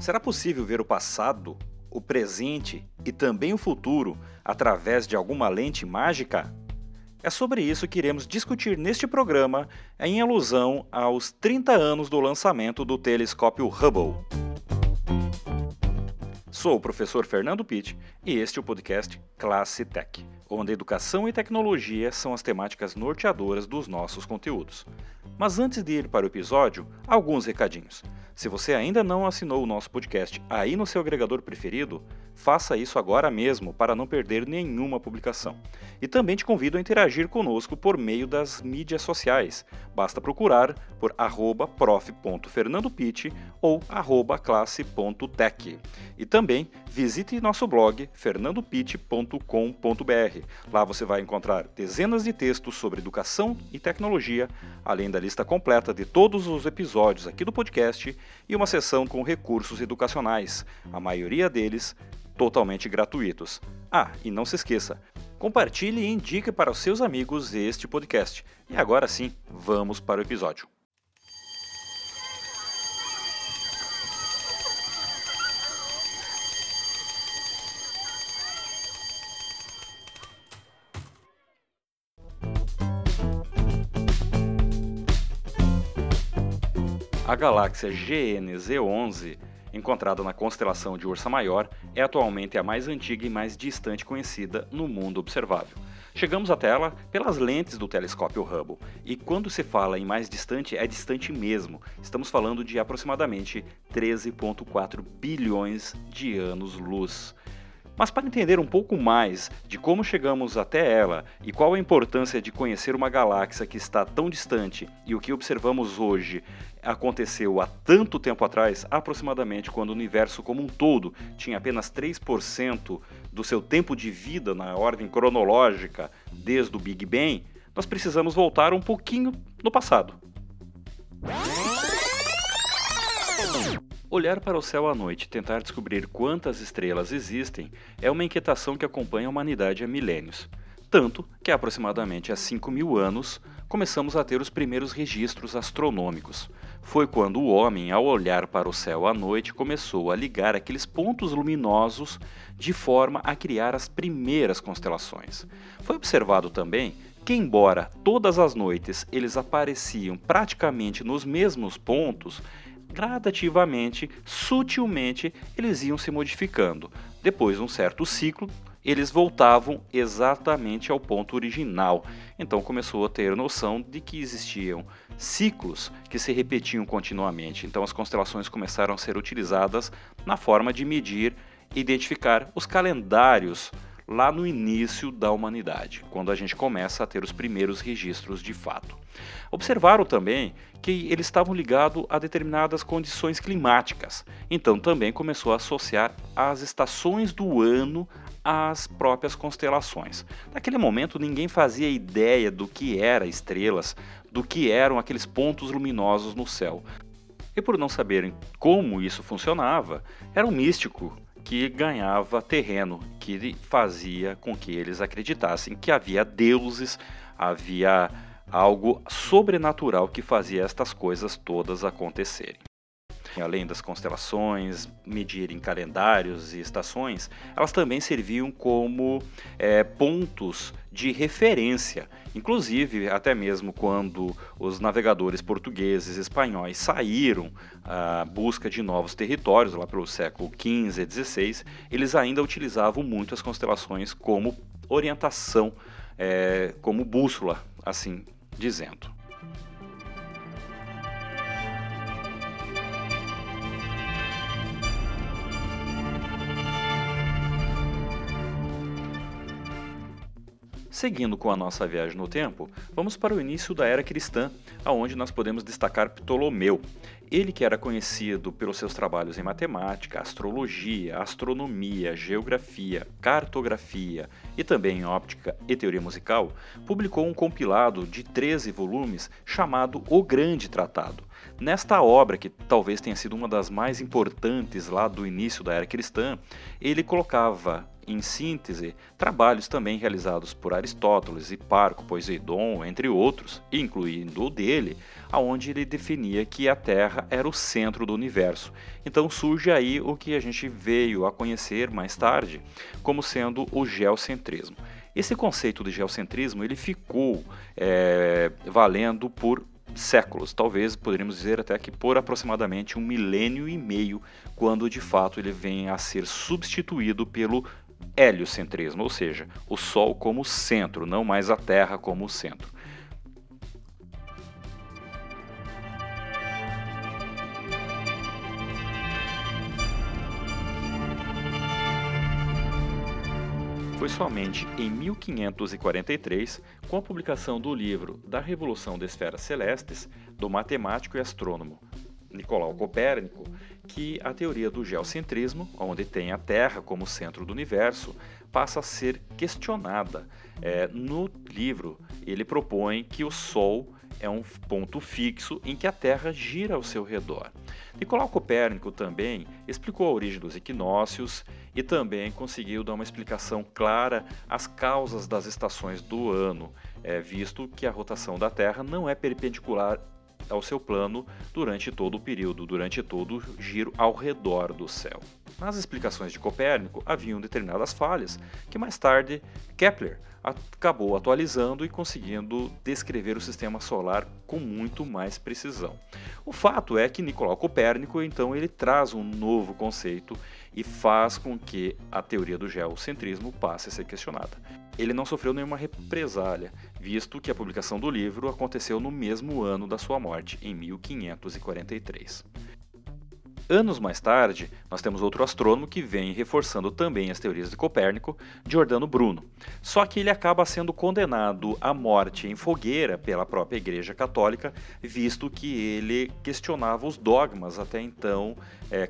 Será possível ver o passado, o presente e também o futuro através de alguma lente mágica? É sobre isso que iremos discutir neste programa, em alusão aos 30 anos do lançamento do telescópio Hubble. Sou o professor Fernando Pitt e este é o podcast Classe Tech, onde educação e tecnologia são as temáticas norteadoras dos nossos conteúdos. Mas antes de ir para o episódio, alguns recadinhos. Se você ainda não assinou o nosso podcast aí no seu agregador preferido, faça isso agora mesmo para não perder nenhuma publicação. E também te convido a interagir conosco por meio das mídias sociais. Basta procurar por prof.fernandopitt ou classe.tech. E também visite nosso blog fernandopitt.com.br. Lá você vai encontrar dezenas de textos sobre educação e tecnologia, além da lista completa de todos os episódios aqui do podcast e uma seção com recursos educacionais, a maioria deles totalmente gratuitos. Ah, e não se esqueça, compartilhe e indique para os seus amigos este podcast. E agora sim, vamos para o episódio. A galáxia GNZ11, encontrada na constelação de Ursa Maior, é atualmente a mais antiga e mais distante conhecida no mundo observável. Chegamos até ela pelas lentes do telescópio Hubble, e quando se fala em mais distante, é distante mesmo. Estamos falando de aproximadamente 13,4 bilhões de anos-luz. Mas para entender um pouco mais de como chegamos até ela e qual a importância de conhecer uma galáxia que está tão distante e o que observamos hoje aconteceu há tanto tempo atrás, aproximadamente quando o universo como um todo tinha apenas 3% do seu tempo de vida na ordem cronológica desde o Big Bang, nós precisamos voltar um pouquinho no passado. Olhar para o céu à noite e tentar descobrir quantas estrelas existem é uma inquietação que acompanha a humanidade há milênios. Tanto que, aproximadamente há 5 mil anos, começamos a ter os primeiros registros astronômicos. Foi quando o homem, ao olhar para o céu à noite, começou a ligar aqueles pontos luminosos de forma a criar as primeiras constelações. Foi observado também que, embora todas as noites eles apareciam praticamente nos mesmos pontos, gradativamente, sutilmente, eles iam se modificando. Depois de um certo ciclo, eles voltavam exatamente ao ponto original. Então começou a ter noção de que existiam ciclos que se repetiam continuamente. Então as constelações começaram a ser utilizadas na forma de medir e identificar os calendários lá no início da humanidade, quando a gente começa a ter os primeiros registros de fato. Observaram também que eles estavam ligados a determinadas condições climáticas, então também começou a associar as estações do ano às próprias constelações. Naquele momento ninguém fazia ideia do que eram estrelas, do que eram aqueles pontos luminosos no céu. E por não saberem como isso funcionava, era um místico que ganhava terreno, que fazia com que eles acreditassem que havia deuses, havia algo sobrenatural que fazia estas coisas todas acontecerem. Além das constelações, medirem calendários e estações, elas também serviam como é, pontos de referência. Inclusive, até mesmo quando os navegadores portugueses e espanhóis saíram à busca de novos territórios, lá pelo século XV e XVI, eles ainda utilizavam muito as constelações como orientação, é, como bússola, assim dizendo. Seguindo com a nossa viagem no tempo, vamos para o início da era cristã, aonde nós podemos destacar Ptolomeu. Ele que era conhecido pelos seus trabalhos em matemática, astrologia, astronomia, geografia, cartografia e também em óptica e teoria musical, publicou um compilado de 13 volumes chamado O Grande Tratado. Nesta obra, que talvez tenha sido uma das mais importantes lá do início da era cristã, ele colocava em síntese, trabalhos também realizados por Aristóteles, Hiparco, Poseidon, entre outros, incluindo o dele, aonde ele definia que a Terra era o centro do universo. Então surge aí o que a gente veio a conhecer mais tarde como sendo o geocentrismo. Esse conceito de geocentrismo ele ficou é, valendo por séculos, talvez poderíamos dizer até que por aproximadamente um milênio e meio, quando de fato ele vem a ser substituído pelo heliocentrismo, ou seja, o Sol como centro, não mais a Terra como centro. Foi somente em 1543, com a publicação do livro Da Revolução das Esferas Celestes, do matemático e astrônomo Nicolau Copérnico, que a teoria do geocentrismo, onde tem a Terra como centro do universo, passa a ser questionada. É, no livro, ele propõe que o Sol é um ponto fixo em que a Terra gira ao seu redor. Nicolau Copérnico também explicou a origem dos equinócios e também conseguiu dar uma explicação clara às causas das estações do ano, é, visto que a rotação da Terra não é perpendicular ao seu plano durante todo o período, durante todo o giro ao redor do céu. Nas explicações de Copérnico haviam determinadas falhas que mais tarde Kepler acabou atualizando e conseguindo descrever o sistema solar com muito mais precisão. O fato é que Nicolau Copérnico então ele traz um novo conceito e faz com que a teoria do geocentrismo passe a ser questionada. Ele não sofreu nenhuma represália, visto que a publicação do livro aconteceu no mesmo ano da sua morte, em 1543. Anos mais tarde, nós temos outro astrônomo que vem reforçando também as teorias de Copérnico, Giordano Bruno. Só que ele acaba sendo condenado à morte em fogueira pela própria Igreja Católica, visto que ele questionava os dogmas até então é,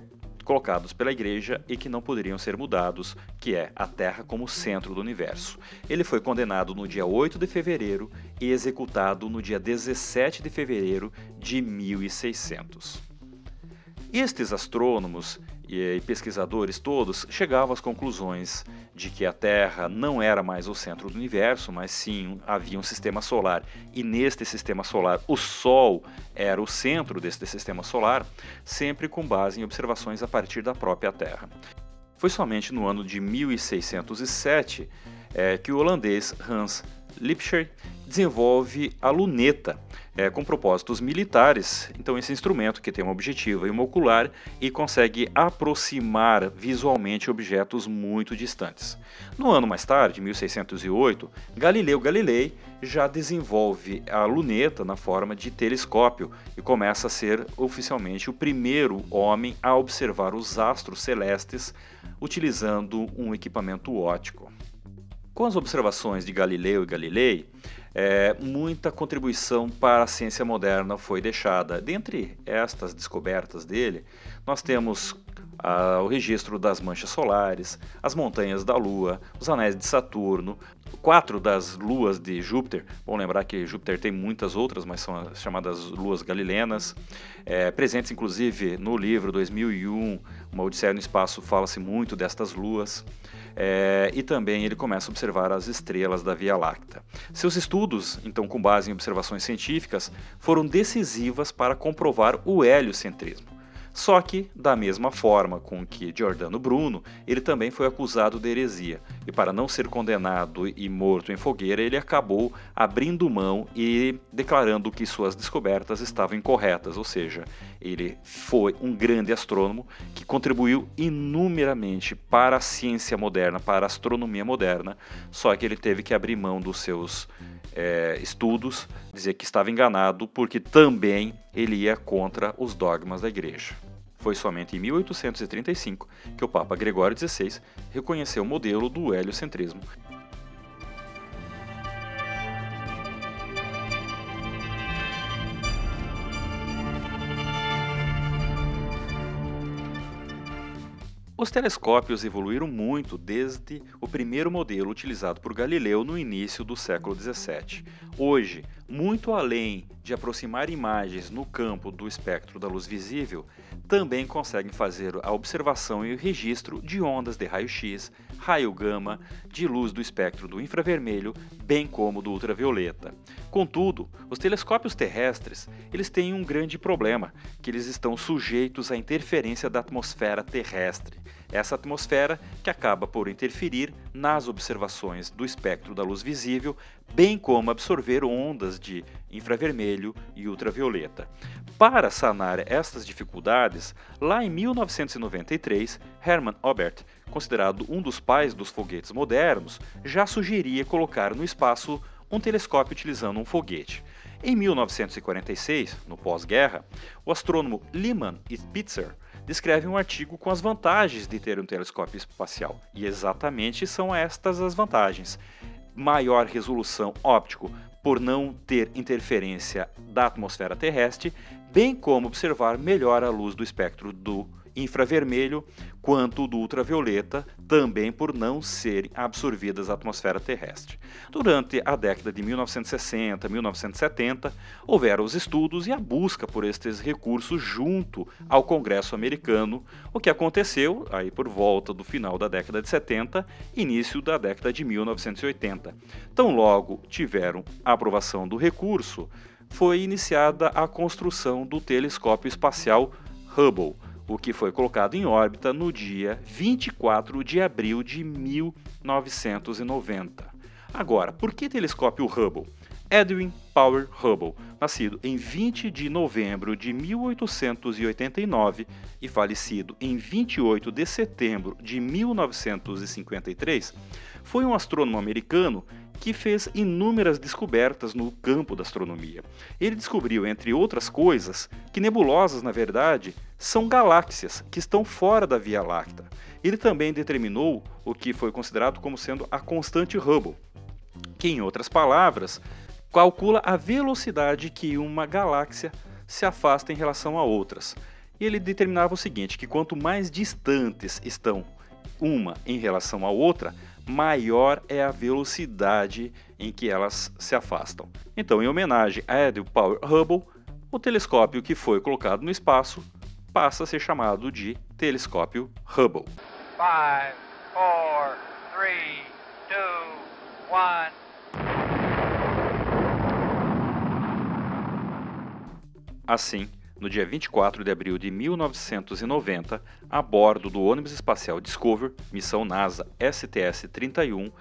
colocados pela igreja e que não poderiam ser mudados, que é a Terra como centro do universo. Ele foi condenado no dia 8 de fevereiro e executado no dia 17 de fevereiro de 1600. Estes astrônomos e pesquisadores todos chegavam às conclusões de que a Terra não era mais o centro do universo, mas sim havia um sistema solar, e neste sistema solar o Sol era o centro deste sistema solar, sempre com base em observações a partir da própria Terra. Foi somente no ano de 1607 é, que o holandês Hans Lipscher desenvolve a luneta, é, com propósitos militares. Então, esse instrumento que tem uma objetiva e uma ocular e consegue aproximar visualmente objetos muito distantes. No ano mais tarde, 1608, Galileu Galilei já desenvolve a luneta na forma de telescópio e começa a ser oficialmente o primeiro homem a observar os astros celestes utilizando um equipamento óptico. Com as observações de Galileu e Galilei, é, muita contribuição para a ciência moderna foi deixada. Dentre estas descobertas dele, nós temos ah, o registro das manchas solares, as montanhas da Lua, os anéis de Saturno, quatro das luas de Júpiter. Bom lembrar que Júpiter tem muitas outras, mas são as chamadas luas galilenas, é, presentes inclusive no livro 2001, Uma Odisseia no Espaço, fala-se muito destas luas. É, e também ele começa a observar as estrelas da Via Láctea. Seus estudos, então com base em observações científicas, foram decisivas para comprovar o heliocentrismo. Só que, da mesma forma com que Giordano Bruno, ele também foi acusado de heresia, e para não ser condenado e morto em fogueira, ele acabou abrindo mão e declarando que suas descobertas estavam incorretas, ou seja, ele foi um grande astrônomo que contribuiu inumeramente para a ciência moderna, para a astronomia moderna, só que ele teve que abrir mão dos seus é, estudos, dizer que estava enganado porque também ele ia contra os dogmas da igreja. Foi somente em 1835 que o Papa Gregório XVI reconheceu o modelo do heliocentrismo Os telescópios evoluíram muito desde o primeiro modelo utilizado por Galileu no início do século 17. Hoje, muito além de aproximar imagens no campo do espectro da luz visível, também conseguem fazer a observação e o registro de ondas de raio-x, raio gama, de luz do espectro do infravermelho, bem como do ultravioleta. Contudo, os telescópios terrestres, eles têm um grande problema, que eles estão sujeitos à interferência da atmosfera terrestre. Essa atmosfera que acaba por interferir nas observações do espectro da luz visível, bem como absorver ondas de infravermelho e ultravioleta. Para sanar estas dificuldades, lá em 1993, Hermann Oberth, considerado um dos pais dos foguetes modernos, já sugeria colocar no espaço um telescópio utilizando um foguete. Em 1946, no pós-guerra, o astrônomo Lyman Spitzer descreve um artigo com as vantagens de ter um telescópio espacial. E exatamente são estas as vantagens: maior resolução óptico por não ter interferência da atmosfera terrestre, bem como observar melhor a luz do espectro do infravermelho quanto do ultravioleta, também por não serem absorvidas à atmosfera terrestre. Durante a década de 1960, 1970, houveram os estudos e a busca por estes recursos junto ao Congresso americano, o que aconteceu aí por volta do final da década de 70, início da década de 1980. Tão logo tiveram a aprovação do recurso, foi iniciada a construção do telescópio espacial Hubble o que foi colocado em órbita no dia 24 de abril de 1990. Agora, por que telescópio Hubble? Edwin Power Hubble, nascido em 20 de novembro de 1889 e falecido em 28 de setembro de 1953, foi um astrônomo americano que fez inúmeras descobertas no campo da astronomia. Ele descobriu, entre outras coisas, que nebulosas, na verdade, são galáxias que estão fora da Via Láctea. Ele também determinou o que foi considerado como sendo a constante Hubble, que, em outras palavras, calcula a velocidade que uma galáxia se afasta em relação a outras. E ele determinava o seguinte, que quanto mais distantes estão uma em relação à outra, maior é a velocidade em que elas se afastam. Então, em homenagem a Edwin Power Hubble, o telescópio que foi colocado no espaço passa a ser chamado de telescópio Hubble. Five, four, three, two, one. Assim, no dia 24 de abril de 1990, a bordo do ônibus espacial Discover, missão NASA STS-31,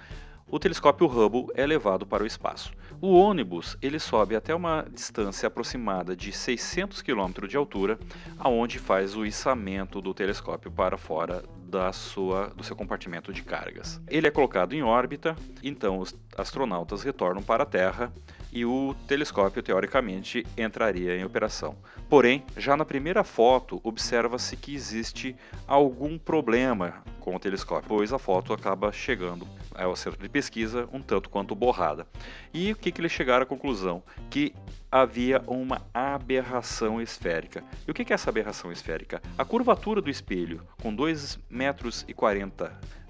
o telescópio Hubble é levado para o espaço. O ônibus ele sobe até uma distância aproximada de 600 km de altura, aonde faz o içamento do telescópio para fora da sua, do seu compartimento de cargas. Ele é colocado em órbita, então os astronautas retornam para a Terra e o telescópio teoricamente entraria em operação. Porém, já na primeira foto observa-se que existe algum problema com o telescópio, pois a foto acaba chegando ao centro de pesquisa um tanto quanto borrada. E o que, que eles chegaram à conclusão? Que havia uma aberração esférica. E o que, é essa aberração esférica? A curvatura do espelho, com 2,40 metros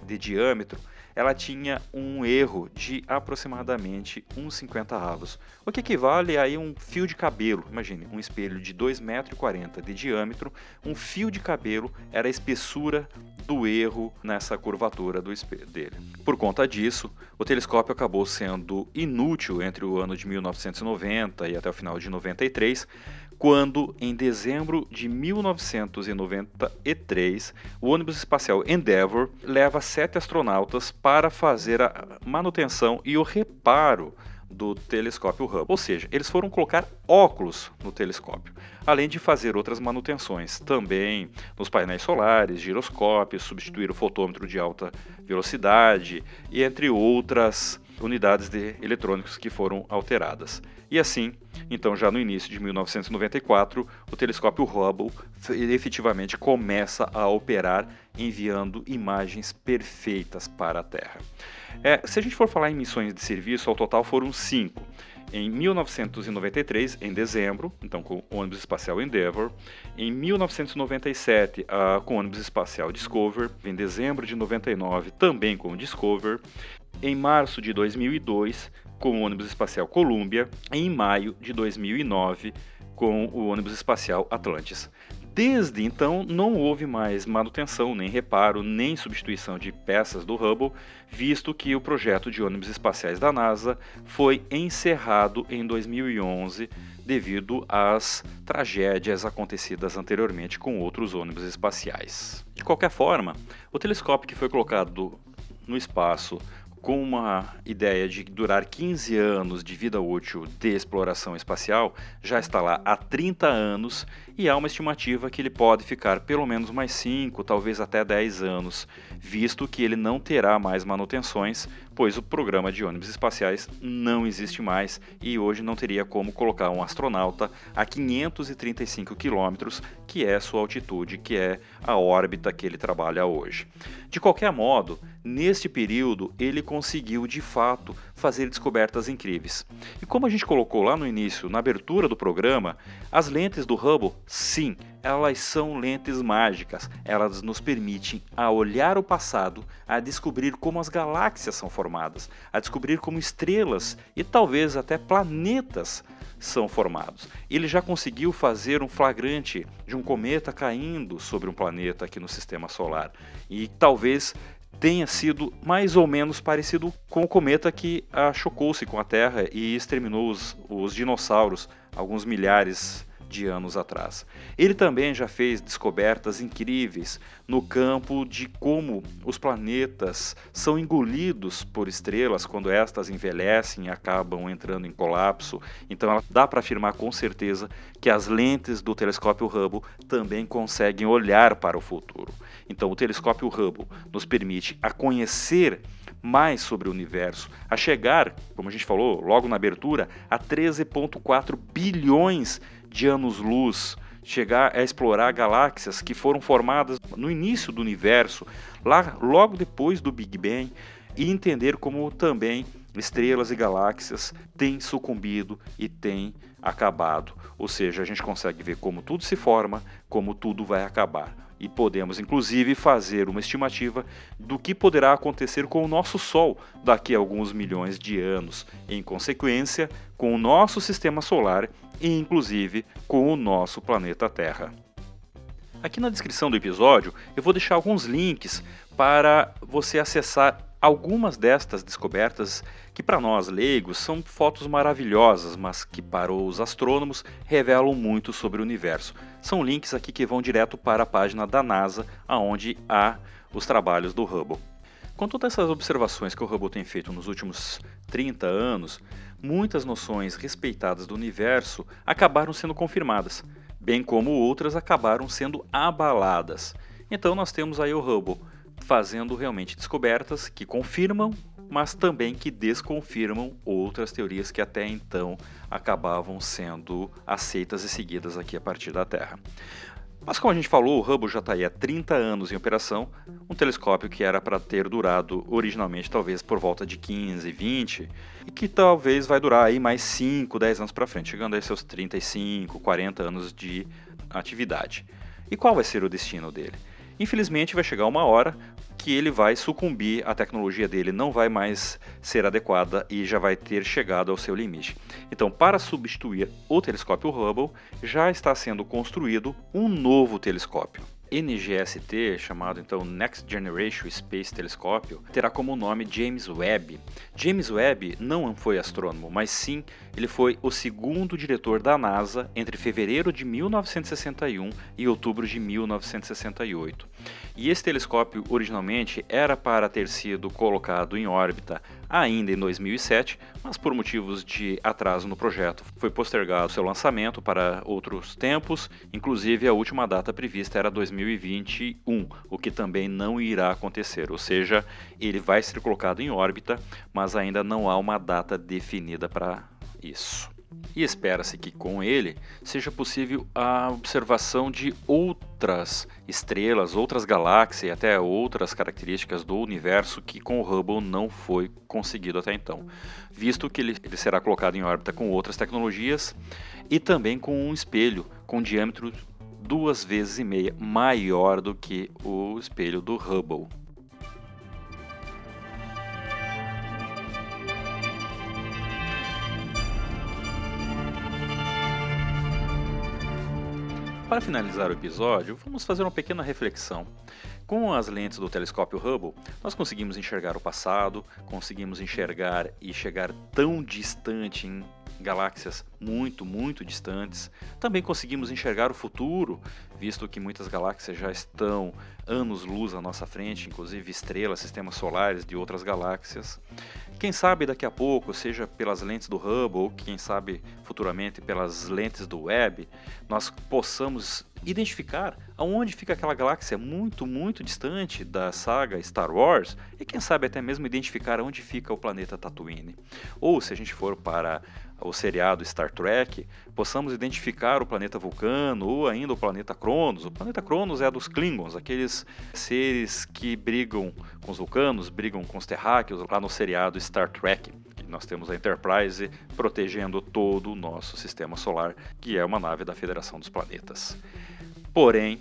de diâmetro, ela tinha um erro de aproximadamente uns 50 avos, o que equivale a um fio de cabelo. Imagine, um espelho de 2,40 metros de diâmetro, um fio de cabelo era a espessura do erro nessa curvatura do espelho dele. Por conta disso, o telescópio acabou sendo inútil entre o ano de 1990 e até o final de 93, quando, em dezembro de 1993, o ônibus espacial Endeavour leva sete astronautas para fazer a manutenção e o reparo do telescópio Hubble. Ou seja, eles foram colocar óculos no telescópio, além de fazer outras manutenções também nos painéis solares, giroscópios, substituir o fotômetro de alta velocidade e entre outras unidades de eletrônicos que foram alteradas. E assim, então já no início de 1994, o telescópio Hubble efetivamente começa a operar enviando imagens perfeitas para a Terra. É, se a gente for falar em missões de serviço, ao total foram cinco. Em 1993, em dezembro, então com o ônibus espacial Endeavour. Em 1997, uh, com o ônibus espacial Discover. Em dezembro de 99, também com o Discover. Em março de 2002, com o ônibus espacial Columbia. E em maio de 2009, com o ônibus espacial Atlantis. Desde então, não houve mais manutenção, nem reparo, nem substituição de peças do Hubble, visto que o projeto de ônibus espaciais da NASA foi encerrado em 2011 devido às tragédias acontecidas anteriormente com outros ônibus espaciais. De qualquer forma, o telescópio que foi colocado no espaço com uma ideia de durar 15 anos de vida útil de exploração espacial, já está lá há 30 anos e há uma estimativa que ele pode ficar pelo menos mais 5, talvez até 10 anos, visto que ele não terá mais manutenções, pois o programa de ônibus espaciais não existe mais e hoje não teria como colocar um astronauta a 535 quilômetros, que é sua altitude, que é a órbita que ele trabalha hoje. De qualquer modo, neste período ele conseguiu de fato fazer descobertas incríveis. E como a gente colocou lá no início, na abertura do programa, as lentes do Hubble Sim, elas são lentes mágicas. Elas nos permitem a olhar o passado, a descobrir como as galáxias são formadas, a descobrir como estrelas e talvez até planetas são formados. Ele já conseguiu fazer um flagrante de um cometa caindo sobre um planeta aqui no sistema solar. E talvez tenha sido mais ou menos parecido com o cometa que chocou-se com a Terra e exterminou os, os dinossauros alguns milhares de anos atrás. Ele também já fez descobertas incríveis no campo de como os planetas são engolidos por estrelas quando estas envelhecem e acabam entrando em colapso. Então dá para afirmar com certeza que as lentes do telescópio Hubble também conseguem olhar para o futuro. Então o telescópio Hubble nos permite a conhecer mais sobre o universo, a chegar, como a gente falou logo na abertura, a 13,4 bilhões de anos-luz, chegar a explorar galáxias que foram formadas no início do universo, lá logo depois do Big Bang, e entender como também estrelas e galáxias têm sucumbido e têm acabado. Ou seja, a gente consegue ver como tudo se forma, como tudo vai acabar e podemos inclusive fazer uma estimativa do que poderá acontecer com o nosso Sol daqui a alguns milhões de anos, em consequência, com o nosso sistema solar e inclusive com o nosso planeta Terra. Aqui na descrição do episódio eu vou deixar alguns links para você acessar algumas destas descobertas que para nós leigos são fotos maravilhosas, mas que para os astrônomos revelam muito sobre o universo. São links aqui que vão direto para a página da NASA, aonde há os trabalhos do Hubble. Com todas essas observações que o Hubble tem feito nos últimos 30 anos, muitas noções respeitadas do universo acabaram sendo confirmadas, bem como outras acabaram sendo abaladas. Então nós temos aí o Hubble fazendo realmente descobertas que confirmam, mas também que desconfirmam outras teorias que até então acabavam sendo aceitas e seguidas aqui a partir da Terra. Mas como a gente falou, o Hubble já está aí há 30 anos em operação, um telescópio que era para ter durado originalmente talvez por volta de 15, 20, e que talvez vai durar aí mais 5, 10 anos para frente, chegando a seus 35, 40 anos de atividade. E qual vai ser o destino dele? Infelizmente vai chegar uma hora que ele vai sucumbir, a tecnologia dele não vai mais ser adequada e já vai ter chegado ao seu limite. Então, para substituir o telescópio Hubble, já está sendo construído um novo telescópio. NGST, chamado então Next Generation Space Telescope, terá como nome James Webb. James Webb não foi astrônomo, mas sim ele foi o segundo diretor da NASA entre fevereiro de 1961 e outubro de 1968. E esse telescópio originalmente era para ter sido colocado em órbita ainda em 2007, mas por motivos de atraso no projeto foi postergado seu lançamento para outros tempos, inclusive a última data prevista era 2021, o que também não irá acontecer, ou seja, ele vai ser colocado em órbita, mas ainda não há uma data definida para isso. E espera-se que com ele seja possível a observação de outras estrelas, outras galáxias e até outras características do universo que com o Hubble não foi conseguido até então, visto que ele, ele será colocado em órbita com outras tecnologias e também com um espelho com diâmetro duas vezes e meia maior do que o espelho do Hubble. Para finalizar o episódio, vamos fazer uma pequena reflexão. Com as lentes do telescópio Hubble, nós conseguimos enxergar o passado, conseguimos enxergar e chegar tão distante em galáxias muito, muito distantes. Também conseguimos enxergar o futuro, visto que muitas galáxias já estão anos-luz à nossa frente, inclusive estrelas, sistemas solares de outras galáxias. Quem sabe daqui a pouco, seja pelas lentes do Hubble ou quem sabe futuramente pelas lentes do Webb, nós possamos identificar aonde fica aquela galáxia muito, muito distante da saga Star Wars e quem sabe até mesmo identificar onde fica o planeta Tatooine. Ou se a gente for para o seriado Star Trek, possamos identificar o planeta Vulcano ou ainda o planeta Cronos. O planeta Cronos é a dos Klingons, aqueles seres que brigam com os vulcanos, brigam com os terráqueos lá no seriado Star Trek. nós temos a Enterprise protegendo todo o nosso sistema solar, que é uma nave da Federação dos Planetas. Porém,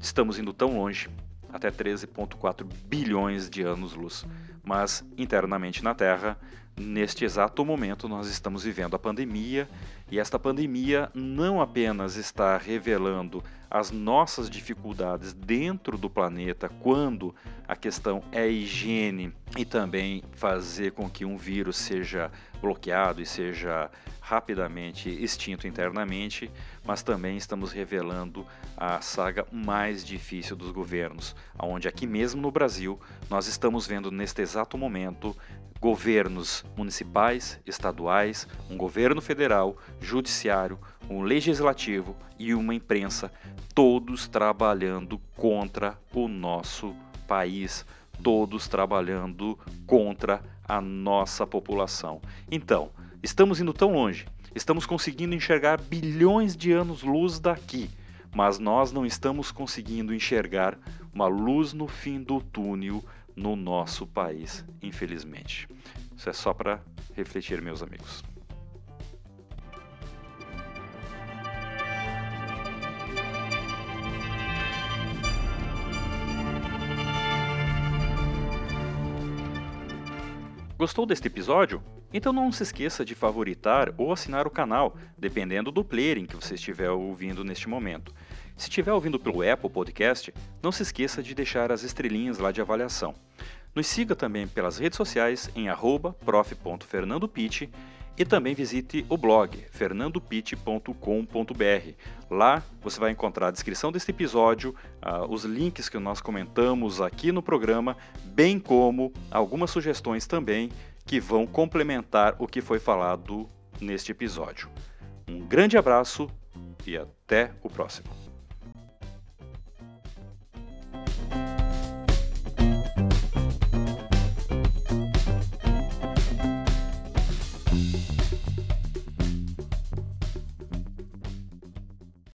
estamos indo tão longe, até 13,4 bilhões de anos-luz, mas internamente na Terra Neste exato momento, nós estamos vivendo a pandemia e esta pandemia não apenas está revelando as nossas dificuldades dentro do planeta quando a questão é higiene e também fazer com que um vírus seja bloqueado e seja rapidamente extinto internamente, mas também estamos revelando a saga mais difícil dos governos, onde aqui mesmo no Brasil nós estamos vendo neste exato momento governos municipais, estaduais, um governo federal, judiciário, um legislativo e uma imprensa, todos trabalhando contra o nosso país, todos trabalhando contra a nossa população. Então, estamos indo tão longe, estamos conseguindo enxergar bilhões de anos-luz daqui, mas nós não estamos conseguindo enxergar uma luz no fim do túnel no nosso país, infelizmente. Isso é só para refletir, meus amigos. Gostou deste episódio? Então não se esqueça de favoritar ou assinar o canal, dependendo do player em que você estiver ouvindo neste momento. Se estiver ouvindo pelo Apple Podcast, não se esqueça de deixar as estrelinhas lá de avaliação. Nos siga também pelas redes sociais em prof.fernandopit e também visite o blog fernandopit.com.br. Lá você vai encontrar a descrição deste episódio, uh, os links que nós comentamos aqui no programa, bem como algumas sugestões também que vão complementar o que foi falado neste episódio. Um grande abraço e até o próximo.